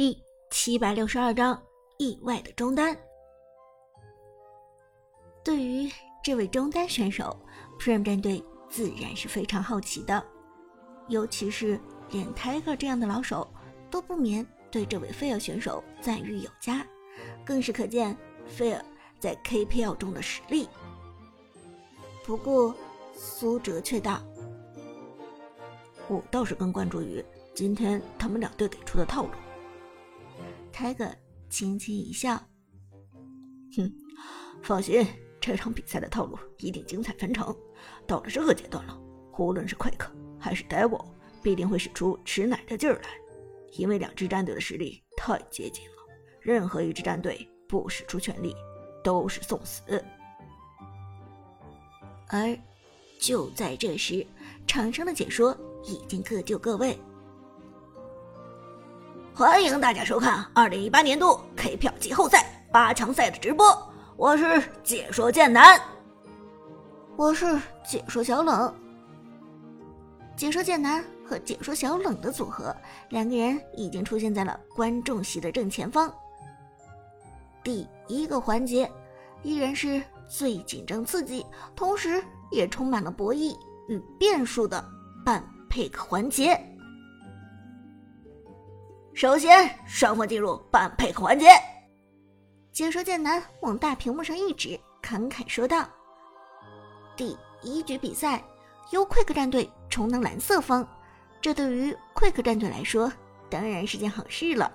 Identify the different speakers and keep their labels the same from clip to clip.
Speaker 1: 第七百六十二章意外的中单。对于这位中单选手，Prime 战队自然是非常好奇的，尤其是连 Tiger 这样的老手都不免对这位菲尔选手赞誉有加，更是可见菲尔在 KPL 中的实力。不过苏哲却道：“
Speaker 2: 我倒是更关注于今天他们两队给出的套路。”
Speaker 1: Tiger 轻轻一笑：“
Speaker 2: 哼，放心。”这场比赛的套路一定精彩纷呈。到了这个阶段了，无论是 Quick 还是 Devil，必定会使出吃奶的劲儿来。因为两支战队的实力太接近了，任何一支战队不使出全力都是送死。
Speaker 1: 而就在这时，场上的解说已经各就各位。
Speaker 3: 欢迎大家收看二零一八年度 K 票季后赛八强赛的直播。我是解说剑南，
Speaker 1: 我是解说小冷。解说剑南和解说小冷的组合，两个人已经出现在了观众席的正前方。第一个环节依然是最紧张刺激，同时也充满了博弈与变数的半 pick 环节。
Speaker 3: 首先，双方进入半配合环节。
Speaker 1: 解说剑南往大屏幕上一指，侃侃说道：“第一局比赛由 Quick 战队充当蓝色方，这对于 Quick 战队来说当然是件好事了。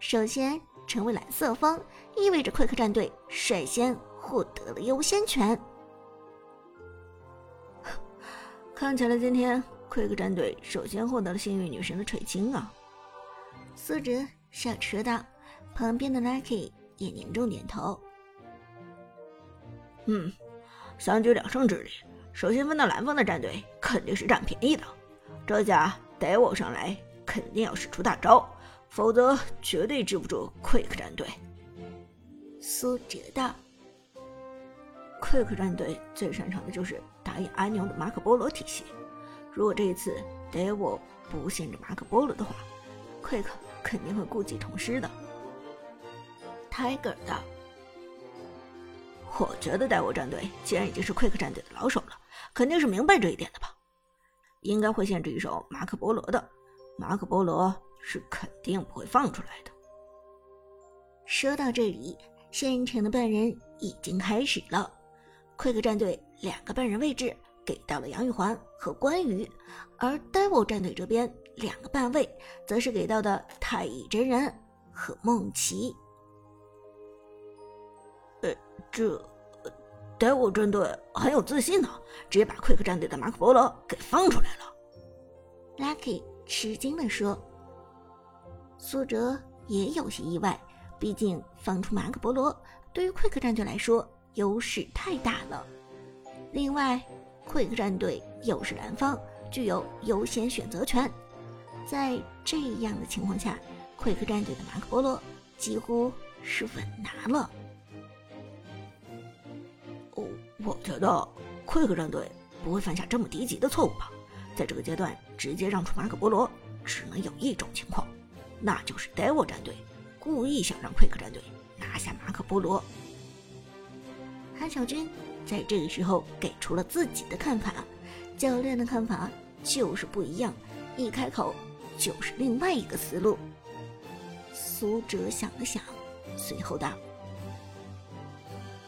Speaker 1: 首先成为蓝色方，意味着 Quick 战队率先获得了优先权。
Speaker 2: 看起来今天 Quick 战队首先获得了幸运女神的垂青啊！”
Speaker 1: 苏哲笑着说道，旁边的 Lucky。也凝重点头。
Speaker 2: 嗯，三局两胜之里，首先分到蓝方的战队肯定是占便宜的。这下 Devil 上来肯定要使出大招，否则绝对治不住 Quick 战队。
Speaker 1: 苏哲道
Speaker 2: ：“Quick 战队最擅长的就是打野阿牛的马可波罗体系。如果这一次 Devil 不限制马可波罗的话，Quick 肯定会故技重施的。”
Speaker 1: Tiger 的，
Speaker 2: 我觉得带我战队既然已经是 Quick 战队的老手了，肯定是明白这一点的吧？应该会限制一手马可波罗的，马可波罗是肯定不会放出来的。
Speaker 1: 说到这里，现场的半人已经开始了。Quick 战队两个半人位置给到了杨玉环和关羽，而 Devil 战队这边两个半位则是给到的太乙真人和梦琪。
Speaker 2: 这，Devil 战队很有自信呢，直接把 Quick 战队的马可波罗给放出来了。
Speaker 1: Lucky 吃惊的说：“苏哲也有些意外，毕竟放出马可波罗对于 Quick 战队来说优势太大了。另外，Quick 战队又是蓝方，具有优先选择权，在这样的情况下，Quick 战队的马可波罗几乎是稳拿了。”
Speaker 2: 哦我觉得 Quick 战队不会犯下这么低级的错误吧？在这个阶段直接让出马可波罗，只能有一种情况，那就是 Devil 战队故意想让 Quick 战队拿下马可波罗。
Speaker 1: 韩小军在这个时候给出了自己的看法，教练的看法就是不一样，一开口就是另外一个思路。苏哲想了想，随后道：“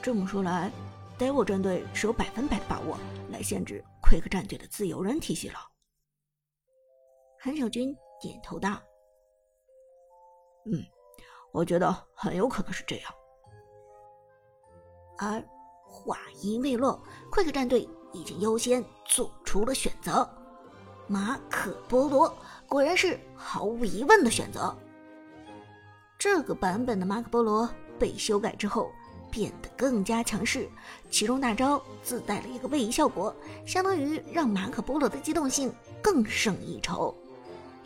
Speaker 2: 这么说来。” Devil 战队是有百分百的把握来限制 Quick 战队的自由人体系了。
Speaker 1: 韩小军点头道：“
Speaker 2: 嗯，我觉得很有可能是这样。”
Speaker 1: 而话音未落，Quick 战队已经优先做出了选择，马可波罗果然是毫无疑问的选择。这个版本的马可波罗被修改之后。变得更加强势，其中大招自带了一个位移效果，相当于让马可波罗的机动性更胜一筹。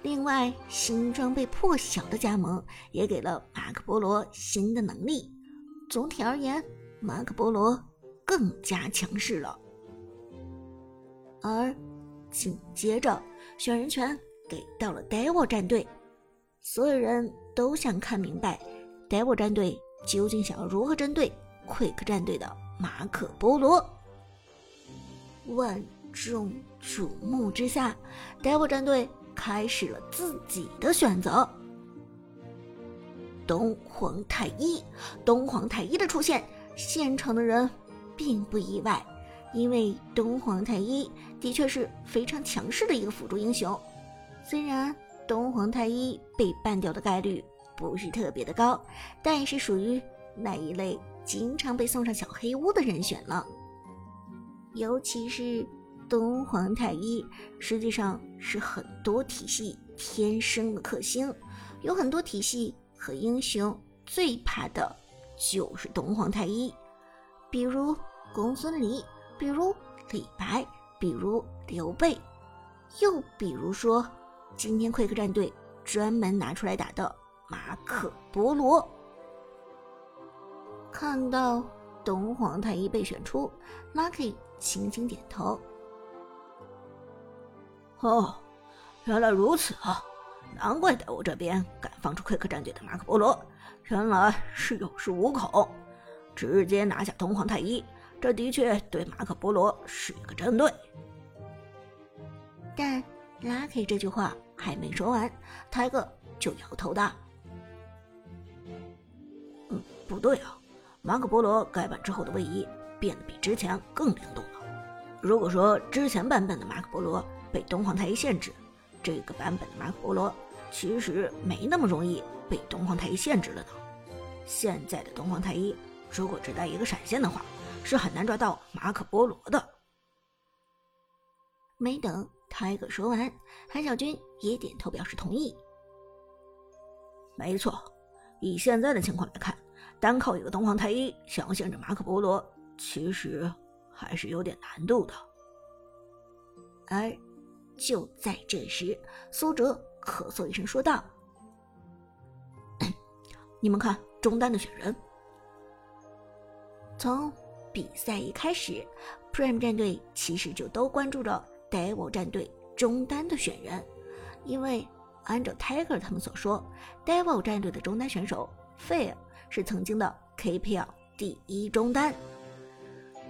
Speaker 1: 另外，新装备破晓的加盟也给了马可波罗新的能力。总体而言，马可波罗更加强势了。而紧接着，选人权给到了 Devil 战队，所有人都想看明白，Devil 战队究竟想要如何针对 Quick 战队的马可波罗。万众瞩目之下，Devil 战队开始了自己的选择。东皇太一，东皇太一的出现，现场的人并不意外，因为东皇太一的确是非常强势的一个辅助英雄。虽然东皇太一被 ban 掉的概率不是特别的高，但也是属于那一类经常被送上小黑屋的人选了。尤其是东皇太一，实际上是很多体系天生的克星，有很多体系。和英雄最怕的就是东皇太一，比如公孙离，比如李白，比如刘备，又比如说今天 Quick 战队专门拿出来打的马可波罗。看到东皇太一被选出，Lucky 轻轻点头。
Speaker 2: 哦，原来如此啊！难怪在我这边敢放出 Quick 战队的马可波罗，原来是有恃无恐，直接拿下东皇太一。这的确对马可波罗是一个针对。
Speaker 1: 但 Lucky 这句话还没说完，泰哥就摇头道：“
Speaker 2: 嗯，不对啊，马可波罗改版之后的位移变得比之前更灵动了。如果说之前版本的马可波罗被东皇太一限制，这个版本的马可波罗其实没那么容易被东皇太一限制了呢。现在的东皇太一如果只带一个闪现的话，是很难抓到马可波罗的。
Speaker 1: 没等泰戈说完，韩小军也点头表示同意。
Speaker 2: 没错，以现在的情况来看，单靠一个东皇太一想要限制马可波罗，其实还是有点难度的。
Speaker 1: 而。就在这时，苏哲咳嗽一声说道：“
Speaker 2: 你们看中单的选人。
Speaker 1: 从比赛一开始，Prime 战队其实就都关注着 Devil 战队中单的选人，因为按照 Tiger 他们所说，Devil 战队的中单选手 Fair 是曾经的 KPL 第一中单。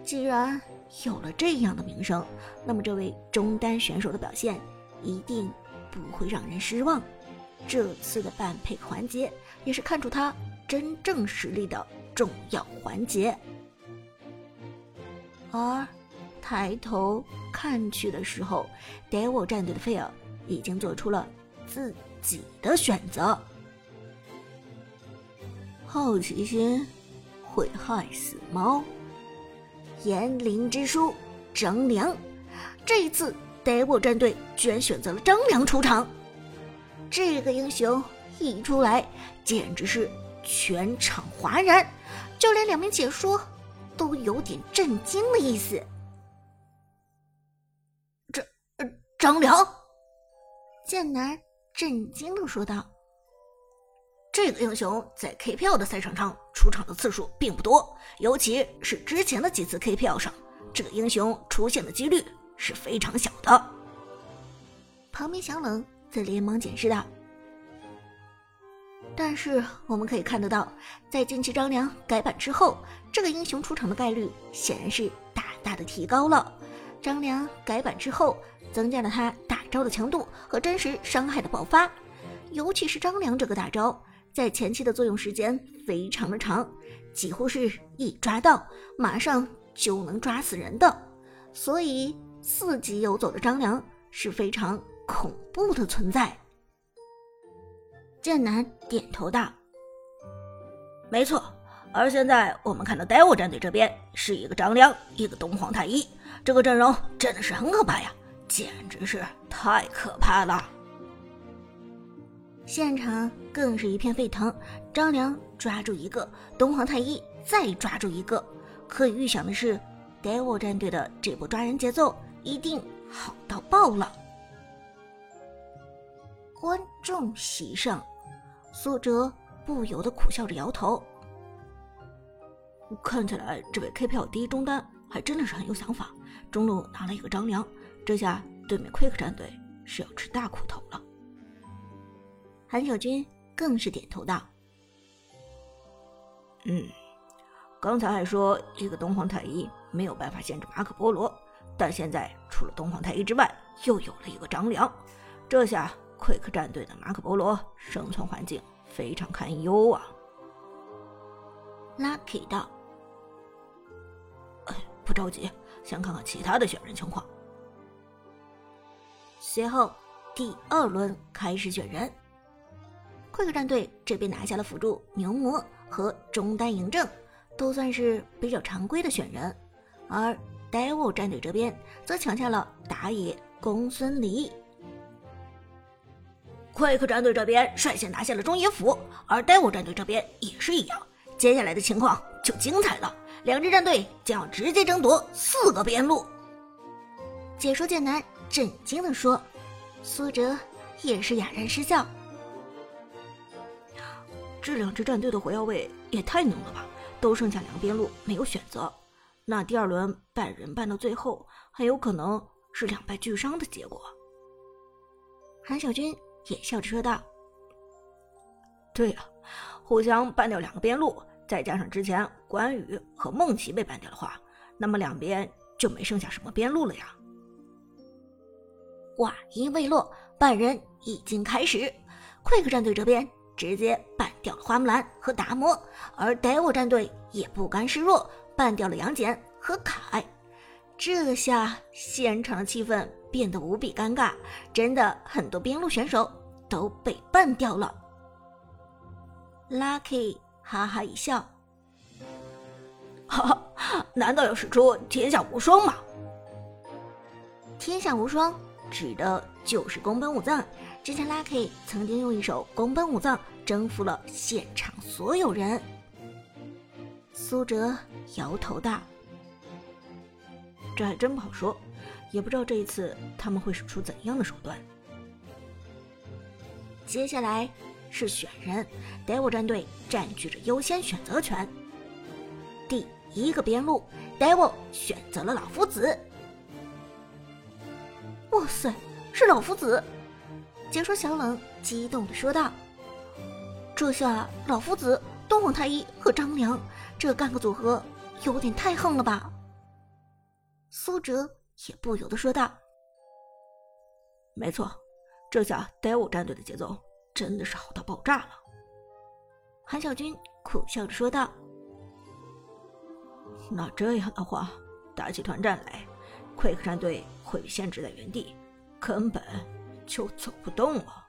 Speaker 1: 既然……”有了这样的名声，那么这位中单选手的表现一定不会让人失望。这次的半配环节也是看出他真正实力的重要环节。而抬头看去的时候，Devil 战队的菲尔已经做出了自己的选择。好奇心会害死猫。炎灵之书，张良。这一次，Devil 战队居然选择了张良出场。这个英雄一出来，简直是全场哗然，就连两名解说都有点震惊的意思。
Speaker 3: 张张良，
Speaker 1: 剑南震惊的说道。
Speaker 3: 这个英雄在 KPL 的赛场上出场的次数并不多，尤其是之前的几次 KPL 上，这个英雄出现的几率是非常小的。
Speaker 1: 旁边小冷则连忙解释道：“但是我们可以看得到，在近期张良改版之后，这个英雄出场的概率显然是大大的提高了。张良改版之后，增加了他大招的强度和真实伤害的爆发，尤其是张良这个大招。”在前期的作用时间非常的长，几乎是一抓到马上就能抓死人的，所以四级游走的张良是非常恐怖的存在。剑南点头道：“
Speaker 3: 没错，而现在我们看到 Devil 战队这边是一个张良，一个东皇太一，这个阵容真的是很可怕呀，简直是太可怕了。”
Speaker 1: 现场更是一片沸腾，张良抓住一个，东皇太一再抓住一个。可以预想的是，Devil 战队的这波抓人节奏一定好到爆了。观众席上，苏哲不由得苦笑着摇头。
Speaker 2: 看起来这位 KPL 第一中单还真的是很有想法，中路拿了一个张良，这下对面 Quick 战队是要吃大苦头了。
Speaker 1: 韩小军更是点头道：“
Speaker 2: 嗯，刚才还说一个东皇太一没有办法限制马可波罗，但现在除了东皇太一之外，又有了一个张良，这下奎克战队的马可波罗生存环境非常堪忧啊。”
Speaker 1: Lucky 道：“
Speaker 2: 哎，不着急，先看看其他的选人情况。”
Speaker 1: 随后，第二轮开始选人。快克战队这边拿下了辅助牛魔和中单嬴政，都算是比较常规的选人；而 Devil 战队这边则抢下了打野公孙离。
Speaker 3: 快克战队这边率先拿下了中野辅，而 Devil 战队这边也是一样。接下来的情况就精彩了，两支战队将要直接争夺四个边路。
Speaker 1: 解说剑南震惊地说：“苏哲也是哑然失笑。
Speaker 2: 这两支战队的火药味也太浓了吧！都剩下两个边路没有选择，那第二轮半人半到最后，很有可能是两败俱伤的结果。”
Speaker 1: 韩小军也笑着说道：“
Speaker 2: 对呀，互相办掉两个边路。”再加上之前关羽和孟琪被 ban 掉的话，那么两边就没剩下什么边路了呀。
Speaker 1: 话音未落，半人已经开始。Quick 战队这边直接 ban 掉了花木兰和达摩，而 Devil 战队也不甘示弱，ban 掉了杨戬和凯。这下现场的气氛变得无比尴尬，真的很多边路选手都被办掉了。Lucky。哈哈一笑，
Speaker 3: 哈哈，难道要使出天下无双吗？
Speaker 1: 天下无双指的就是宫本武藏。之前 Lucky 曾经用一首宫本武藏征服了现场所有人。苏哲摇头道：“
Speaker 2: 这还真不好说，也不知道这一次他们会使出怎样的手段。”
Speaker 1: 接下来。是选人，Devil 战队占据着优先选择权。第一个边路，Devil 选择了老夫子。哇塞，是老夫子！解说小冷激动的说道：“这下老夫子、东皇太一和张良这干个组合，有点太横了吧？”苏哲也不由得说道：“
Speaker 2: 没错，这下 Devil 战队的节奏。”真的是好到爆炸了，
Speaker 1: 韩小军苦笑着说道：“
Speaker 2: 那这样的话，打起团战来，Quick 战队会被限制在原地，根本就走不动了。”